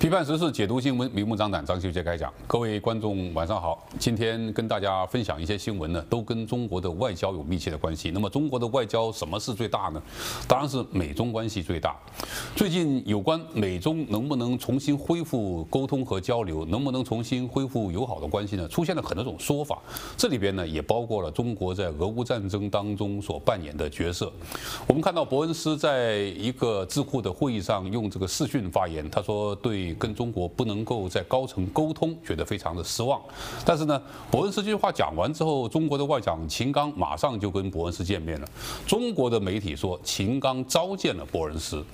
批判时事，解读新闻，明目张胆。张秀杰开讲，各位观众晚上好。今天跟大家分享一些新闻呢，都跟中国的外交有密切的关系。那么中国的外交什么事最大呢？当然是美中关系最大。最近有关美中能不能重新恢复沟通和交流，能不能重新恢复友好的关系呢？出现了很多种说法。这里边呢，也包括了中国在俄乌战争当中所扮演的角色。我们看到伯恩斯在一个智库的会议上用这个视讯发言，他说对。跟中国不能够在高层沟通，觉得非常的失望。但是呢，伯恩斯这句话讲完之后，中国的外长秦刚马上就跟伯恩斯见面了。中国的媒体说，秦刚召见了伯恩斯。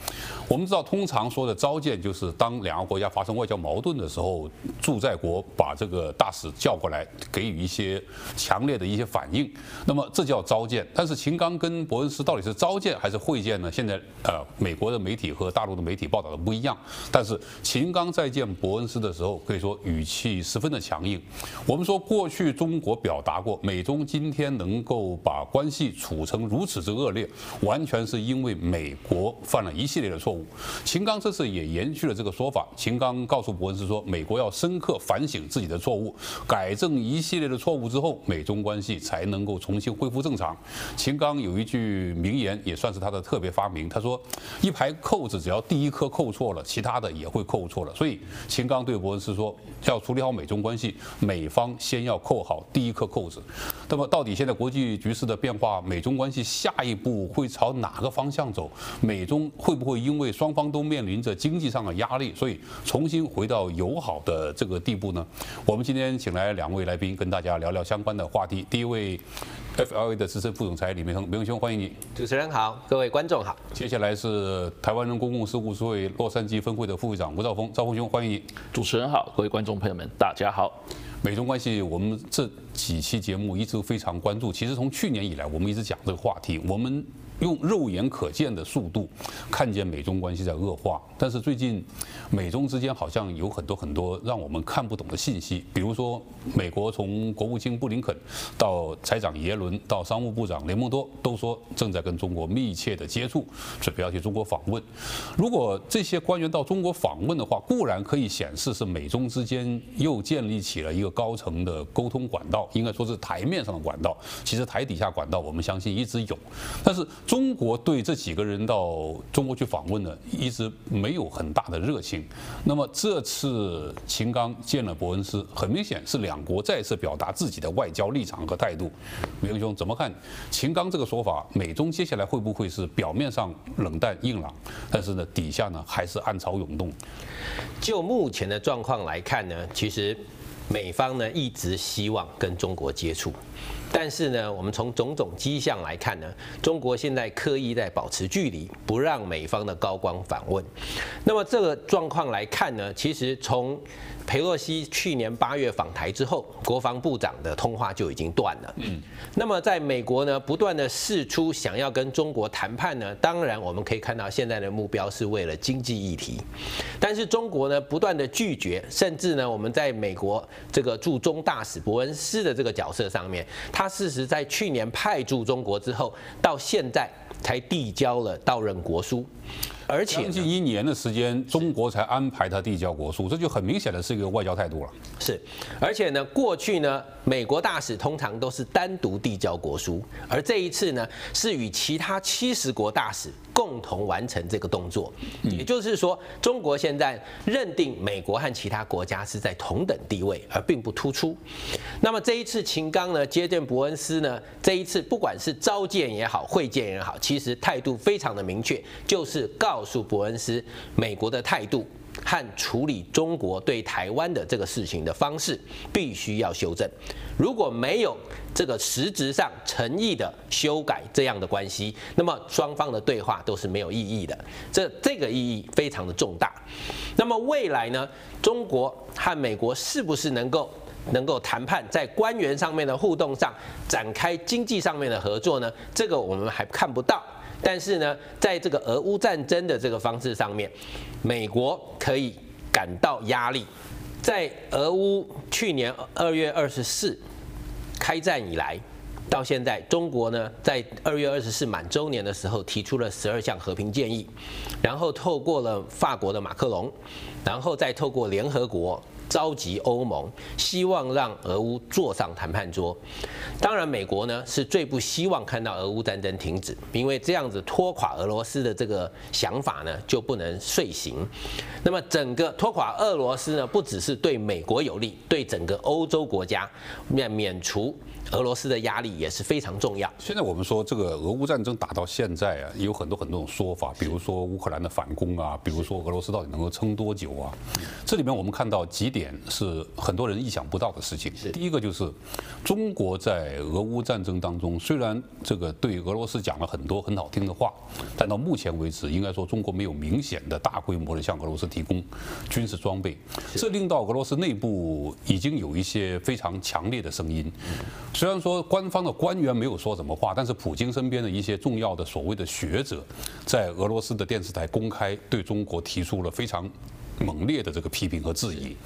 我们知道，通常说的召见就是当两个国家发生外交矛盾的时候，驻在国把这个大使叫过来，给予一些强烈的一些反应。那么这叫召见。但是秦刚跟伯恩斯到底是召见还是会见呢？现在呃，美国的媒体和大陆的媒体报道的不一样。但是秦。秦刚在见伯恩斯的时候，可以说语气十分的强硬。我们说，过去中国表达过，美中今天能够把关系处成如此之恶劣，完全是因为美国犯了一系列的错误。秦刚这次也延续了这个说法。秦刚告诉伯恩斯说，美国要深刻反省自己的错误，改正一系列的错误之后，美中关系才能够重新恢复正常。秦刚有一句名言，也算是他的特别发明。他说：“一排扣子，只要第一颗扣错了，其他的也会扣错。”错了，所以秦刚对伯恩斯说，要处理好美中关系，美方先要扣好第一颗扣子。那么，到底现在国际局势的变化，美中关系下一步会朝哪个方向走？美中会不会因为双方都面临着经济上的压力，所以重新回到友好的这个地步呢？我们今天请来两位来宾，跟大家聊聊相关的话题。第一位，FLA 的资深副总裁李明恒，明亨兄，欢迎你。主持人好，各位观众好。接下来是台湾人公共事务协会洛杉矶分会的副会长吴兆峰。兆峰兄，欢迎你。主持人好，各位观众朋友们，大家好。美中关系，我们这几期节目一直非常关注。其实从去年以来，我们一直讲这个话题。我们。用肉眼可见的速度看见美中关系在恶化，但是最近美中之间好像有很多很多让我们看不懂的信息，比如说美国从国务卿布林肯到财长耶伦到商务部长雷蒙多都说正在跟中国密切的接触，准备要去中国访问。如果这些官员到中国访问的话，固然可以显示是美中之间又建立起了一个高层的沟通管道，应该说是台面上的管道。其实台底下管道我们相信一直有，但是。中国对这几个人到中国去访问呢，一直没有很大的热情。那么这次秦刚见了伯恩斯，很明显是两国再次表达自己的外交立场和态度。明兄怎么看秦刚这个说法？美中接下来会不会是表面上冷淡硬朗，但是呢底下呢还是暗潮涌动？就目前的状况来看呢，其实美方呢一直希望跟中国接触。但是呢，我们从种种迹象来看呢，中国现在刻意在保持距离，不让美方的高官访问。那么这个状况来看呢，其实从佩洛西去年八月访台之后，国防部长的通话就已经断了。嗯。那么在美国呢，不断的试出想要跟中国谈判呢，当然我们可以看到现在的目标是为了经济议题，但是中国呢不断的拒绝，甚至呢我们在美国这个驻中大使伯恩斯的这个角色上面。他事实在去年派驻中国之后，到现在才递交了到任国书。而且将近一年的时间，中国才安排他递交国书，这就很明显的是一个外交态度了。是，而且呢，过去呢，美国大使通常都是单独递交国书，而这一次呢，是与其他七十国大使共同完成这个动作。也就是说，中国现在认定美国和其他国家是在同等地位，而并不突出。那么这一次秦刚呢接见伯恩斯呢，这一次不管是召见也好，会见也好，其实态度非常的明确，就是是。告诉伯恩斯，美国的态度和处理中国对台湾的这个事情的方式必须要修正。如果没有这个实质上诚意的修改这样的关系，那么双方的对话都是没有意义的。这这个意义非常的重大。那么未来呢？中国和美国是不是能够能够谈判，在官员上面的互动上展开经济上面的合作呢？这个我们还看不到。但是呢，在这个俄乌战争的这个方式上面，美国可以感到压力。在俄乌去年二月二十四开战以来，到现在，中国呢在二月二十四满周年的时候提出了十二项和平建议，然后透过了法国的马克龙，然后再透过联合国。召集欧盟，希望让俄乌坐上谈判桌。当然，美国呢是最不希望看到俄乌战争停止，因为这样子拖垮俄罗斯的这个想法呢就不能遂行。那么，整个拖垮俄罗斯呢，不只是对美国有利，对整个欧洲国家免免除。俄罗斯的压力也是非常重要。现在我们说这个俄乌战争打到现在啊，有很多很多种说法，比如说乌克兰的反攻啊，比如说俄罗斯到底能够撑多久啊？这里面我们看到几点是很多人意想不到的事情。第一个就是中国在俄乌战争当中，虽然这个对俄罗斯讲了很多很好听的话，但到目前为止，应该说中国没有明显的大规模的向俄罗斯提供军事装备，这令到俄罗斯内部已经有一些非常强烈的声音。虽然说官方的官员没有说什么话，但是普京身边的一些重要的所谓的学者，在俄罗斯的电视台公开对中国提出了非常。猛烈的这个批评和质疑，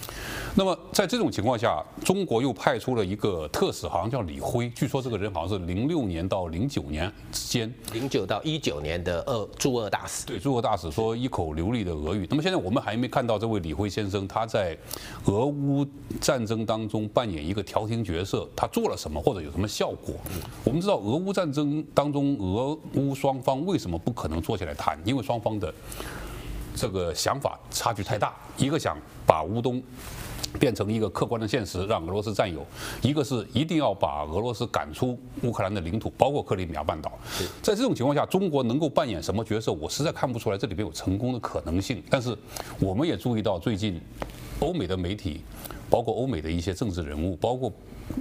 那么在这种情况下，中国又派出了一个特使，好像叫李辉，据说这个人好像是零六年到零九年之间，零九到一九年的俄驻俄大使。对，驻俄大使说一口流利的俄语。那么现在我们还没看到这位李辉先生他在俄乌战争当中扮演一个调停角色，他做了什么或者有什么效果？我们知道俄乌战争当中，俄乌双方为什么不可能坐下来谈？因为双方的。这个想法差距太大，一个想把乌东变成一个客观的现实，让俄罗斯占有；一个是一定要把俄罗斯赶出乌克兰的领土，包括克里米亚半岛。在这种情况下，中国能够扮演什么角色？我实在看不出来这里边有成功的可能性。但是，我们也注意到最近欧美的媒体，包括欧美的一些政治人物，包括。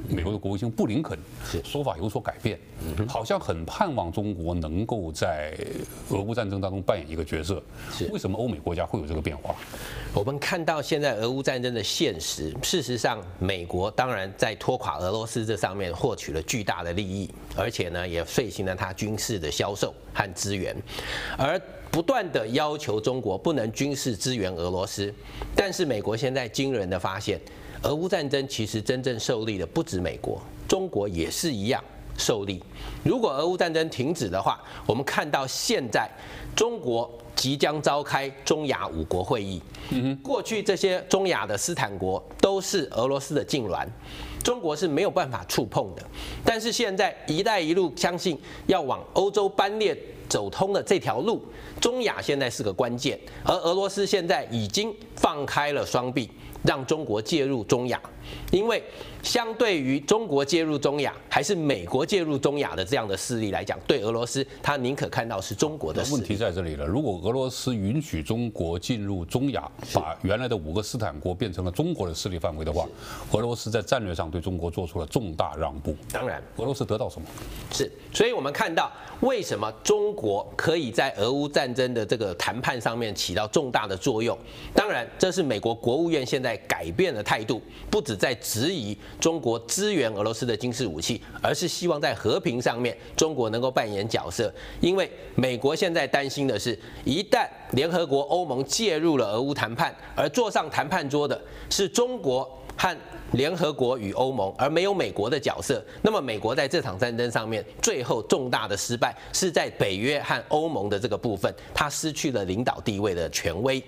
美国的国务卿布林肯说法有所改变，好像很盼望中国能够在俄乌战争当中扮演一个角色。为什么欧美国家会有这个变化？我们看到现在俄乌战争的现实，事实上，美国当然在拖垮俄罗斯这上面获取了巨大的利益，而且呢，也遂行了它军事的销售和资源，而不断的要求中国不能军事支援俄罗斯。但是美国现在惊人的发现。俄乌战争其实真正受力的不止美国，中国也是一样受力。如果俄乌战争停止的话，我们看到现在中国即将召开中亚五国会议。过去这些中亚的斯坦国都是俄罗斯的痉挛，中国是没有办法触碰的。但是现在“一带一路”相信要往欧洲班列走通的这条路，中亚现在是个关键，而俄罗斯现在已经放开了双臂。让中国介入中亚，因为相对于中国介入中亚，还是美国介入中亚的这样的势力来讲，对俄罗斯，他宁可看到是中国的势力。问题在这里了，如果俄罗斯允许中国进入中亚，把原来的五个斯坦国变成了中国的势力范围的话，俄罗斯在战略上对中国做出了重大让步。当然，俄罗斯得到什么？是，所以我们看到为什么中国可以在俄乌战争的这个谈判上面起到重大的作用。当然，这是美国国务院现在。在改变了态度，不止在质疑中国支援俄罗斯的军事武器，而是希望在和平上面中国能够扮演角色。因为美国现在担心的是，一旦联合国、欧盟介入了俄乌谈判，而坐上谈判桌的是中国和。联合国与欧盟，而没有美国的角色。那么，美国在这场战争上面，最后重大的失败是在北约和欧盟的这个部分，它失去了领导地位的权威。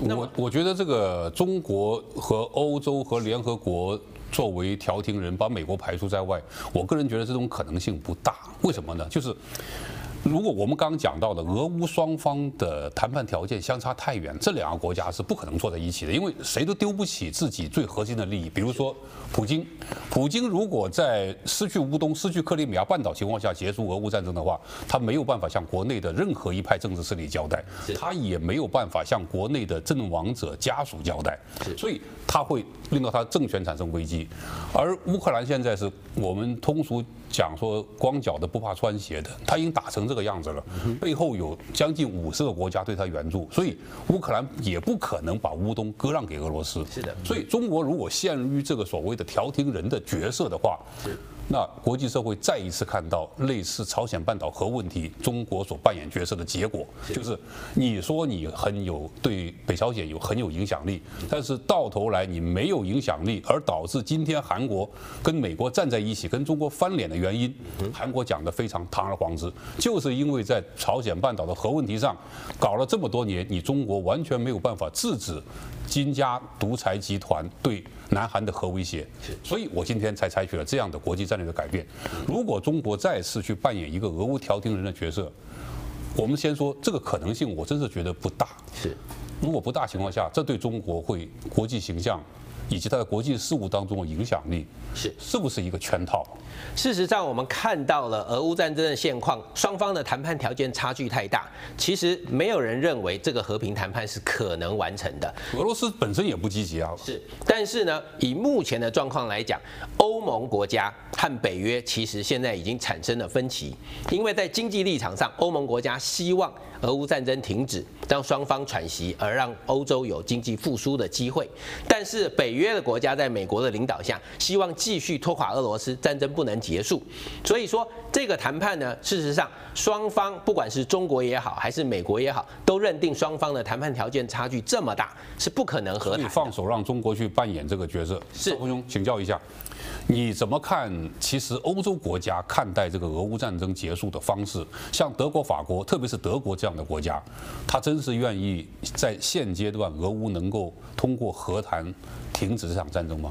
我我觉得这个中国和欧洲和联合国作为调停人，把美国排除在外，我个人觉得这种可能性不大。为什么呢？就是。如果我们刚刚讲到的俄乌双方的谈判条件相差太远，这两个国家是不可能坐在一起的，因为谁都丢不起自己最核心的利益。比如说，普京，普京如果在失去乌东、失去克里米亚半岛情况下结束俄乌战争的话，他没有办法向国内的任何一派政治势力交代，他也没有办法向国内的阵亡者家属交代，所以他会令到他政权产生危机。而乌克兰现在是我们通俗讲说光脚的不怕穿鞋的，他已经打成这个样子了，背后有将近五十个国家对他援助，所以乌克兰也不可能把乌东割让给俄罗斯。是的，所以中国如果陷入这个所谓的调停人的角色的话，那国际社会再一次看到类似朝鲜半岛核问题，中国所扮演角色的结果，就是你说你很有对北朝鲜有很有影响力，但是到头来你没有影响力，而导致今天韩国跟美国站在一起跟中国翻脸的原因，韩国讲得非常堂而皇之，就是因为在朝鲜半岛的核问题上搞了这么多年，你中国完全没有办法制止金家独裁集团对南韩的核威胁，所以我今天才采取了这样的国际战略的改变。如果中国再次去扮演一个俄乌调停人的角色，我们先说这个可能性，我真是觉得不大。是，如果不大情况下，这对中国会国际形象以及它在国际事务当中的影响力，是是不是一个圈套？事实上，我们看到了俄乌战争的现况，双方的谈判条件差距太大。其实没有人认为这个和平谈判是可能完成的。俄罗斯本身也不积极啊。是，但是呢，以目前的状况来讲，欧盟国家和北约其实现在已经产生了分歧，因为在经济立场上，欧盟国家希望俄乌战争停止，让双方喘息，而让欧洲有经济复苏的机会。但是北约的国家在美国的领导下，希望继续拖垮俄罗斯，战争不能结束，所以说这个谈判呢，事实上双方不管是中国也好，还是美国也好，都认定双方的谈判条件差距这么大，是不可能和谈。你放手让中国去扮演这个角色。是，赵兄，请教一下，你怎么看？其实欧洲国家看待这个俄乌战争结束的方式，像德国、法国，特别是德国这样的国家，他真是愿意在现阶段俄乌能够通过和谈停止这场战争吗？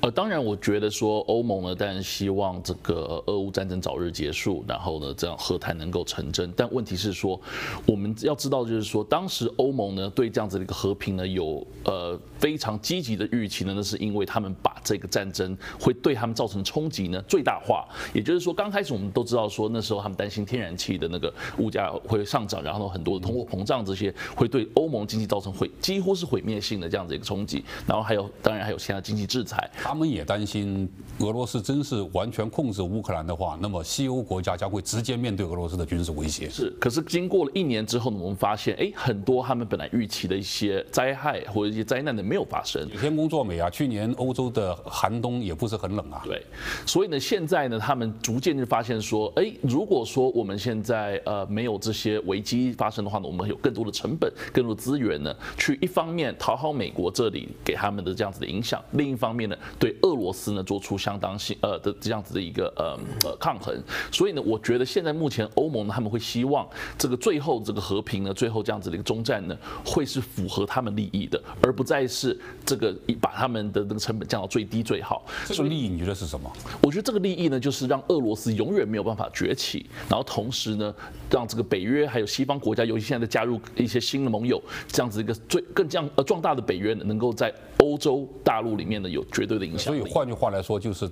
呃，当然，我觉得说欧盟呢，当然希望这个俄乌战争早日结束，然后呢，这样和谈能够成真。但问题是说，我们要知道，就是说，当时欧盟呢对这样子的一个和平呢有呃非常积极的预期呢，那是因为他们这个战争会对他们造成冲击呢最大化。也就是说，刚开始我们都知道说，那时候他们担心天然气的那个物价会上涨，然后很多的通货膨胀这些会对欧盟经济造成毁几乎是毁灭性的这样子一个冲击。然后还有，当然还有其他经济制裁。他们也担心，俄罗斯真是完全控制乌克兰的话，那么西欧国家将会直接面对俄罗斯的军事威胁。是，可是经过了一年之后呢，我们发现，哎，很多他们本来预期的一些灾害或者一些灾难呢，没有发生。天公作美啊，去年欧洲的寒冬也不是很冷啊。对，所以呢，现在呢，他们逐渐就发现说，哎，如果说我们现在呃没有这些危机发生的话呢，我们有更多的成本、更多的资源呢，去一方面讨好美国这里给他们的这样子的影响，另一方面呢，对俄罗斯呢做出相当性呃的这样子的一个呃呃抗衡，所以呢，我觉得现在目前欧盟呢他们会希望这个最后这个和平呢，最后这样子的一个终战呢，会是符合他们利益的，而不再是这个把他们的那个成本降到最低最好。这个利益你觉得是什么？我觉得这个利益呢，就是让俄罗斯永远没有办法崛起，然后同时呢，让这个北约还有西方国家，尤其现在在加入一些新的盟友，这样子一个最更这样呃壮大的北约呢，能够在欧洲大陆里面呢有绝对的影响所以。换句话来说，就是。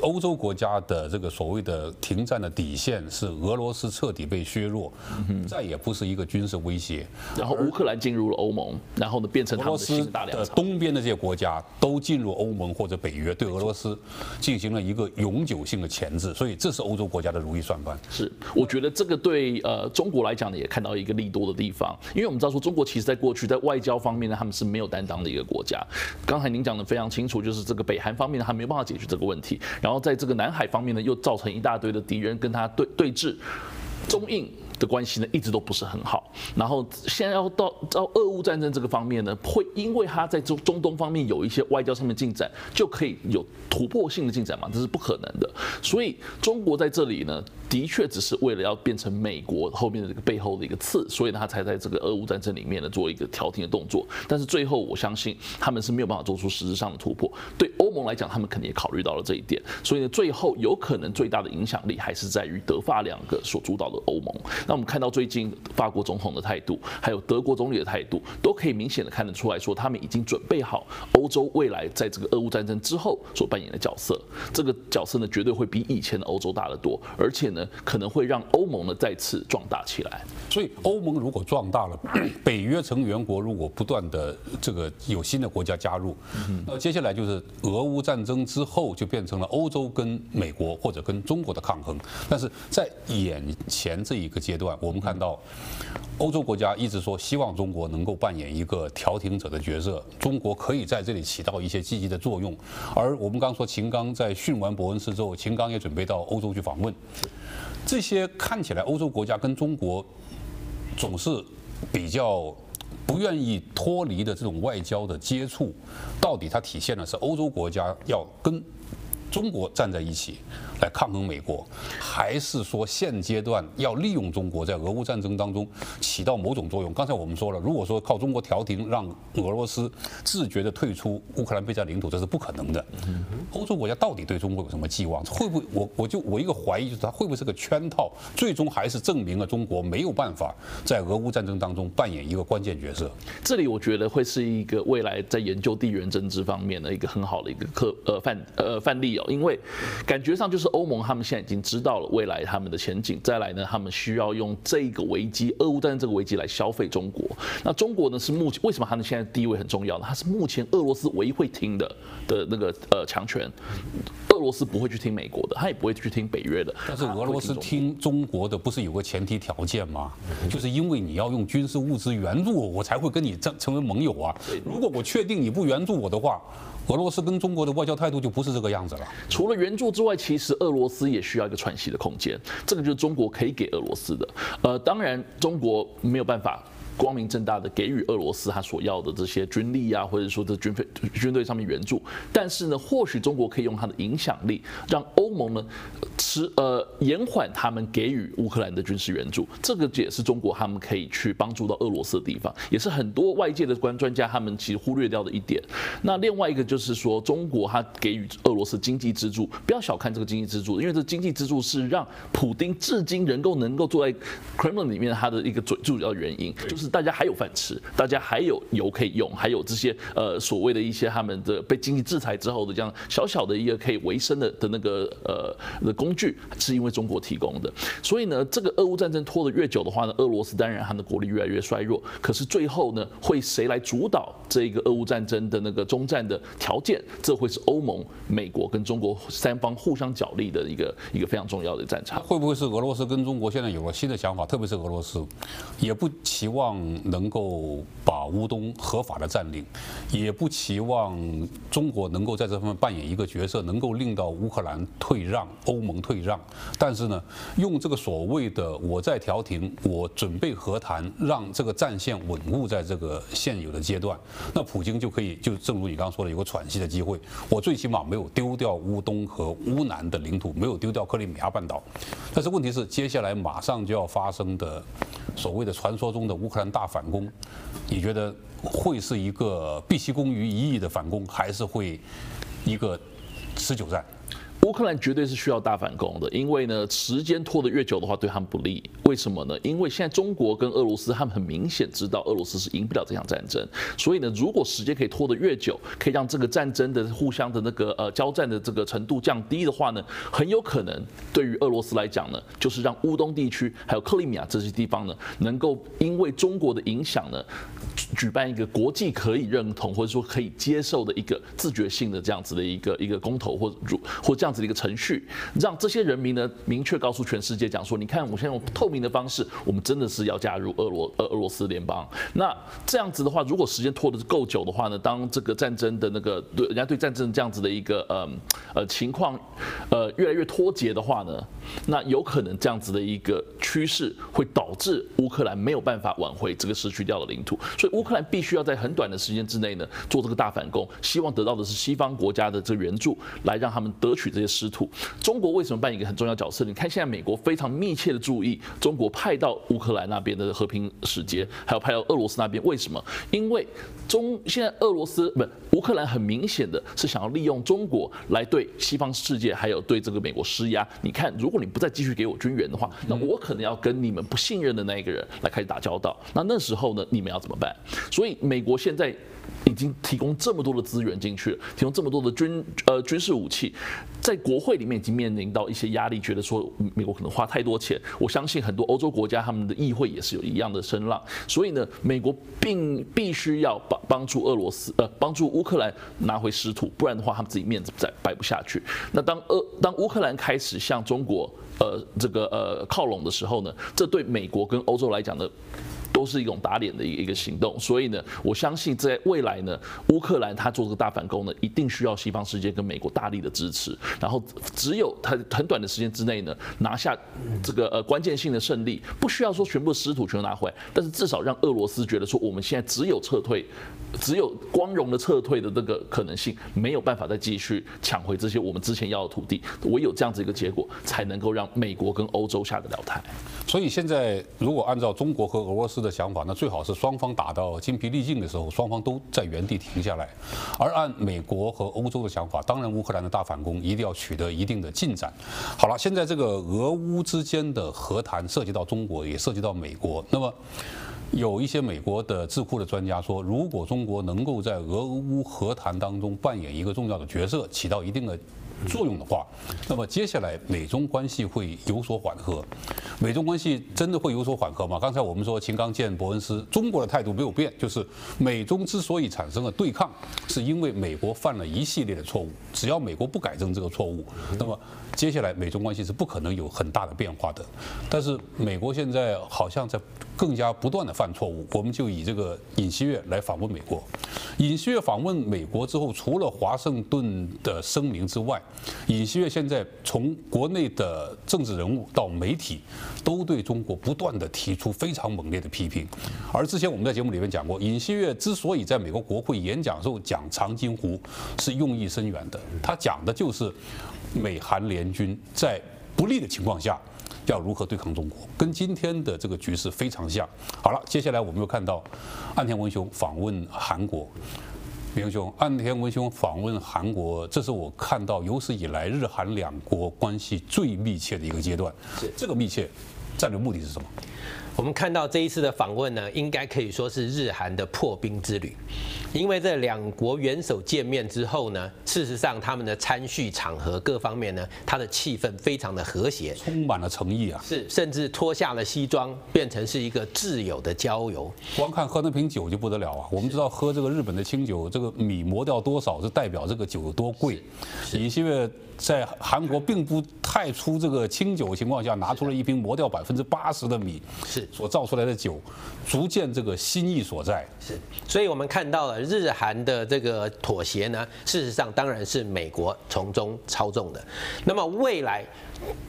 欧洲国家的这个所谓的停战的底线是俄罗斯彻底被削弱，再也不是一个军事威胁。然后乌克兰进入了欧盟，然后呢变成俄罗斯的东边的这些国家都进入欧盟或者北约，对俄罗斯进行了一个永久性的钳制。所以这是欧洲国家的如意算盘。是，我觉得这个对呃中国来讲呢，也看到一个利多的地方，因为我们知道说中国其实在过去在外交方面呢，他们是没有担当的一个国家。刚才您讲的非常清楚，就是这个北韩方面呢，还没有办法解决这个问题。然后在这个南海方面呢，又造成一大堆的敌人跟他对对峙，中印的关系呢一直都不是很好。然后现在要到到俄乌战争这个方面呢，会因为他在中中东方面有一些外交上面进展，就可以有突破性的进展嘛？这是不可能的。所以中国在这里呢。的确只是为了要变成美国后面的这个背后的一个刺，所以他才在这个俄乌战争里面呢做一个调停的动作。但是最后，我相信他们是没有办法做出实质上的突破。对欧盟来讲，他们肯定也考虑到了这一点。所以呢，最后有可能最大的影响力还是在于德法两个所主导的欧盟。那我们看到最近法国总统的态度，还有德国总理的态度，都可以明显的看得出来说，他们已经准备好欧洲未来在这个俄乌战争之后所扮演的角色。这个角色呢，绝对会比以前的欧洲大得多，而且呢。可能会让欧盟呢再次壮大起来，所以欧盟如果壮大了，北约成员国如果不断的这个有新的国家加入，那接下来就是俄乌战争之后就变成了欧洲跟美国或者跟中国的抗衡。但是在眼前这一个阶阶段，我们看到欧洲国家一直说希望中国能够扮演一个调停者的角色，中国可以在这里起到一些积极的作用。而我们刚说秦刚在训完伯恩斯之后，秦刚也准备到欧洲去访问，这些看起来欧洲国家跟中国总是比较不愿意脱离的这种外交的接触，到底它体现的是欧洲国家要跟中国站在一起来抗衡美国，还是说现阶段要利用中国在俄乌战争当中起到某种作用？刚才我们说了，如果说靠中国调停让俄罗斯自觉地退出乌克兰被占领土，这是不可能的。欧洲国家到底对中国有什么寄望？会不会我我就我一个怀疑就是它会不会是个圈套？最终还是证明了中国没有办法在俄乌战争当中扮演一个关键角色。这里我觉得会是一个未来在研究地缘政治方面的一个很好的一个课呃范呃范例哦。因为感觉上就是欧盟他们现在已经知道了未来他们的前景，再来呢，他们需要用这个危机，俄乌战争这个危机来消费中国。那中国呢是目前为什么他们现在地位很重要呢？他是目前俄罗斯唯一会听的的那个呃强权。俄罗斯不会去听美国的，他也不会去听北约的。但是俄罗斯听中国的不是有个前提条件吗？就是因为你要用军事物资援助我，我才会跟你成成为盟友啊。如果我确定你不援助我的话。俄罗斯跟中国的外交态度就不是这个样子了。除了援助之外，其实俄罗斯也需要一个喘息的空间，这个就是中国可以给俄罗斯的。呃，当然中国没有办法。光明正大的给予俄罗斯他所要的这些军力啊，或者说这军费、军队上面援助，但是呢，或许中国可以用它的影响力，让欧盟呢迟呃延缓他们给予乌克兰的军事援助，这个也是中国他们可以去帮助到俄罗斯的地方，也是很多外界的关专家他们其实忽略掉的一点。那另外一个就是说，中国它给予俄罗斯经济支柱，不要小看这个经济支柱，因为这经济支柱是让普丁至今能够能够坐在 Kremlin 里面他的一个最主要原因，就是。大家还有饭吃，大家还有油可以用，还有这些呃所谓的一些他们的被经济制裁之后的这样小小的一个可以维生的的那个呃的工具，是因为中国提供的。所以呢，这个俄乌战争拖得越久的话呢，俄罗斯当然它的国力越来越衰弱。可是最后呢，会谁来主导这个俄乌战争的那个终战的条件？这会是欧盟、美国跟中国三方互相角力的一个一个非常重要的战场。会不会是俄罗斯跟中国现在有了新的想法？特别是俄罗斯，也不期望。能够把乌东合法的占领，也不期望中国能够在这方面扮演一个角色，能够令到乌克兰退让、欧盟退让。但是呢，用这个所谓的“我在调停，我准备和谈”，让这个战线稳固在这个现有的阶段，那普京就可以就正如你刚刚说的，有个喘息的机会。我最起码没有丢掉乌东和乌南的领土，没有丢掉克里米亚半岛。但是问题是，接下来马上就要发生的。所谓的传说中的乌克兰大反攻，你觉得会是一个毕其功于一役的反攻，还是会一个持久战？乌克兰绝对是需要大反攻的，因为呢，时间拖得越久的话，对他们不利。为什么呢？因为现在中国跟俄罗斯，他们很明显知道俄罗斯是赢不了这场战争，所以呢，如果时间可以拖得越久，可以让这个战争的互相的那个呃交战的这个程度降低的话呢，很有可能对于俄罗斯来讲呢，就是让乌东地区还有克里米亚这些地方呢，能够因为中国的影响呢，举办一个国际可以认同或者说可以接受的一个自觉性的这样子的一个一个公投或者或这样子的一个程序，让这些人民呢明确告诉全世界讲说，你看我现在用透明的方式，我们真的是要加入俄罗俄俄罗斯联邦。那这样子的话，如果时间拖得够久的话呢，当这个战争的那个对人家对战争这样子的一个呃呃情况呃越来越脱节的话呢，那有可能这样子的一个趋势会导致乌克兰没有办法挽回这个失去掉的领土。所以乌克兰必须要在很短的时间之内呢做这个大反攻，希望得到的是西方国家的这个援助，来让他们得取这些失土。中国为什么扮演一个很重要角色？你看现在美国非常密切的注意中国派到乌克兰那边的和平使节，还有派到俄罗斯那边，为什么？因为中现在俄罗斯不乌克兰很明显的是想要利用中国来对西方世界还有对这个美国施压。你看，如果你不再继续给我军援的话，那我可能要跟你们不信任的那一个人来开始打交道。那那时候呢，你们要怎么办？所以美国现在。已经提供这么多的资源进去了，提供这么多的军呃军事武器，在国会里面已经面临到一些压力，觉得说美国可能花太多钱。我相信很多欧洲国家他们的议会也是有一样的声浪，所以呢，美国并必须要帮帮助俄罗斯呃帮助乌克兰拿回失土，不然的话他们自己面子再摆不下去。那当俄当乌克兰开始向中国呃这个呃靠拢的时候呢，这对美国跟欧洲来讲呢，都是一种打脸的一个行动，所以呢，我相信在未来呢，乌克兰他做这个大反攻呢，一定需要西方世界跟美国大力的支持，然后只有他很短的时间之内呢，拿下这个呃关键性的胜利，不需要说全部失土全都拿回来，但是至少让俄罗斯觉得说我们现在只有撤退，只有光荣的撤退的这个可能性，没有办法再继续抢回这些我们之前要的土地，唯有这样子一个结果，才能够让美国跟欧洲下得了台。所以现在如果按照中国和俄罗斯的想法，那最好是双方打到筋疲力尽的时候，双方都在原地停下来。而按美国和欧洲的想法，当然乌克兰的大反攻一定要取得一定的进展。好了，现在这个俄乌之间的和谈涉及到中国，也涉及到美国。那么有一些美国的智库的专家说，如果中国能够在俄乌和谈当中扮演一个重要的角色，起到一定的作用的话，那么接下来美中关系会有所缓和。美中关系真的会有所缓和吗？刚才我们说秦刚见伯恩斯，中国的态度没有变，就是美中之所以产生了对抗，是因为美国犯了一系列的错误。只要美国不改正这个错误，那么接下来美中关系是不可能有很大的变化的。但是美国现在好像在更加不断的犯错误。我们就以这个尹锡悦来访问美国，尹锡悦访问美国之后，除了华盛顿的声明之外，尹锡悦现在从国内的政治人物到媒体，都对中国不断地提出非常猛烈的批评。而之前我们在节目里面讲过，尹锡悦之所以在美国国会演讲时候讲长津湖，是用意深远的。他讲的就是美韩联军在不利的情况下要如何对抗中国，跟今天的这个局势非常像。好了，接下来我们又看到岸田文雄访问韩国。明兄，岸田文雄访问韩国，这是我看到有史以来日韩两国关系最密切的一个阶段。这个密切，战略目的是什么？我们看到这一次的访问呢，应该可以说是日韩的破冰之旅，因为这两国元首见面之后呢，事实上他们的餐叙场合各方面呢，他的气氛非常的和谐，充满了诚意啊，是甚至脱下了西装，变成是一个挚友的郊游。光看喝那瓶酒就不得了啊！我们知道喝这个日本的清酒，这个米磨掉多少是代表这个酒有多贵，尹锡悦。在韩国并不太出这个清酒的情况下，拿出了一瓶磨掉百分之八十的米，是所造出来的酒，逐渐这个心意所在。是，所以我们看到了日韩的这个妥协呢，事实上当然是美国从中操纵的。那么未来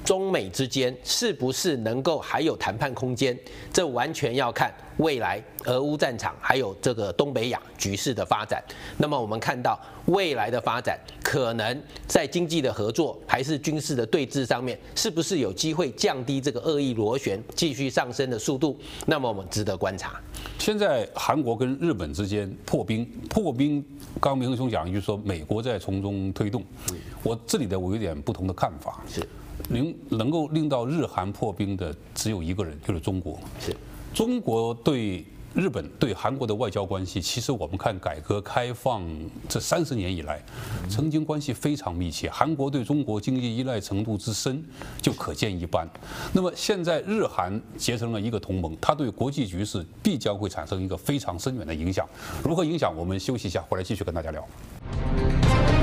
中美之间是不是能够还有谈判空间？这完全要看。未来俄乌战场还有这个东北亚局势的发展，那么我们看到未来的发展，可能在经济的合作还是军事的对峙上面，是不是有机会降低这个恶意螺旋继续上升的速度？那么我们值得观察。现在韩国跟日本之间破冰，破冰，刚明兄讲一句说美国在从中推动，我这里的我有点不同的看法，是能能够令到日韩破冰的只有一个人，就是中国，是。中国对日本、对韩国的外交关系，其实我们看改革开放这三十年以来，曾经关系非常密切。韩国对中国经济依赖程度之深，就可见一斑。那么现在日韩结成了一个同盟，它对国际局势必将会产生一个非常深远的影响。如何影响？我们休息一下，回来继续跟大家聊。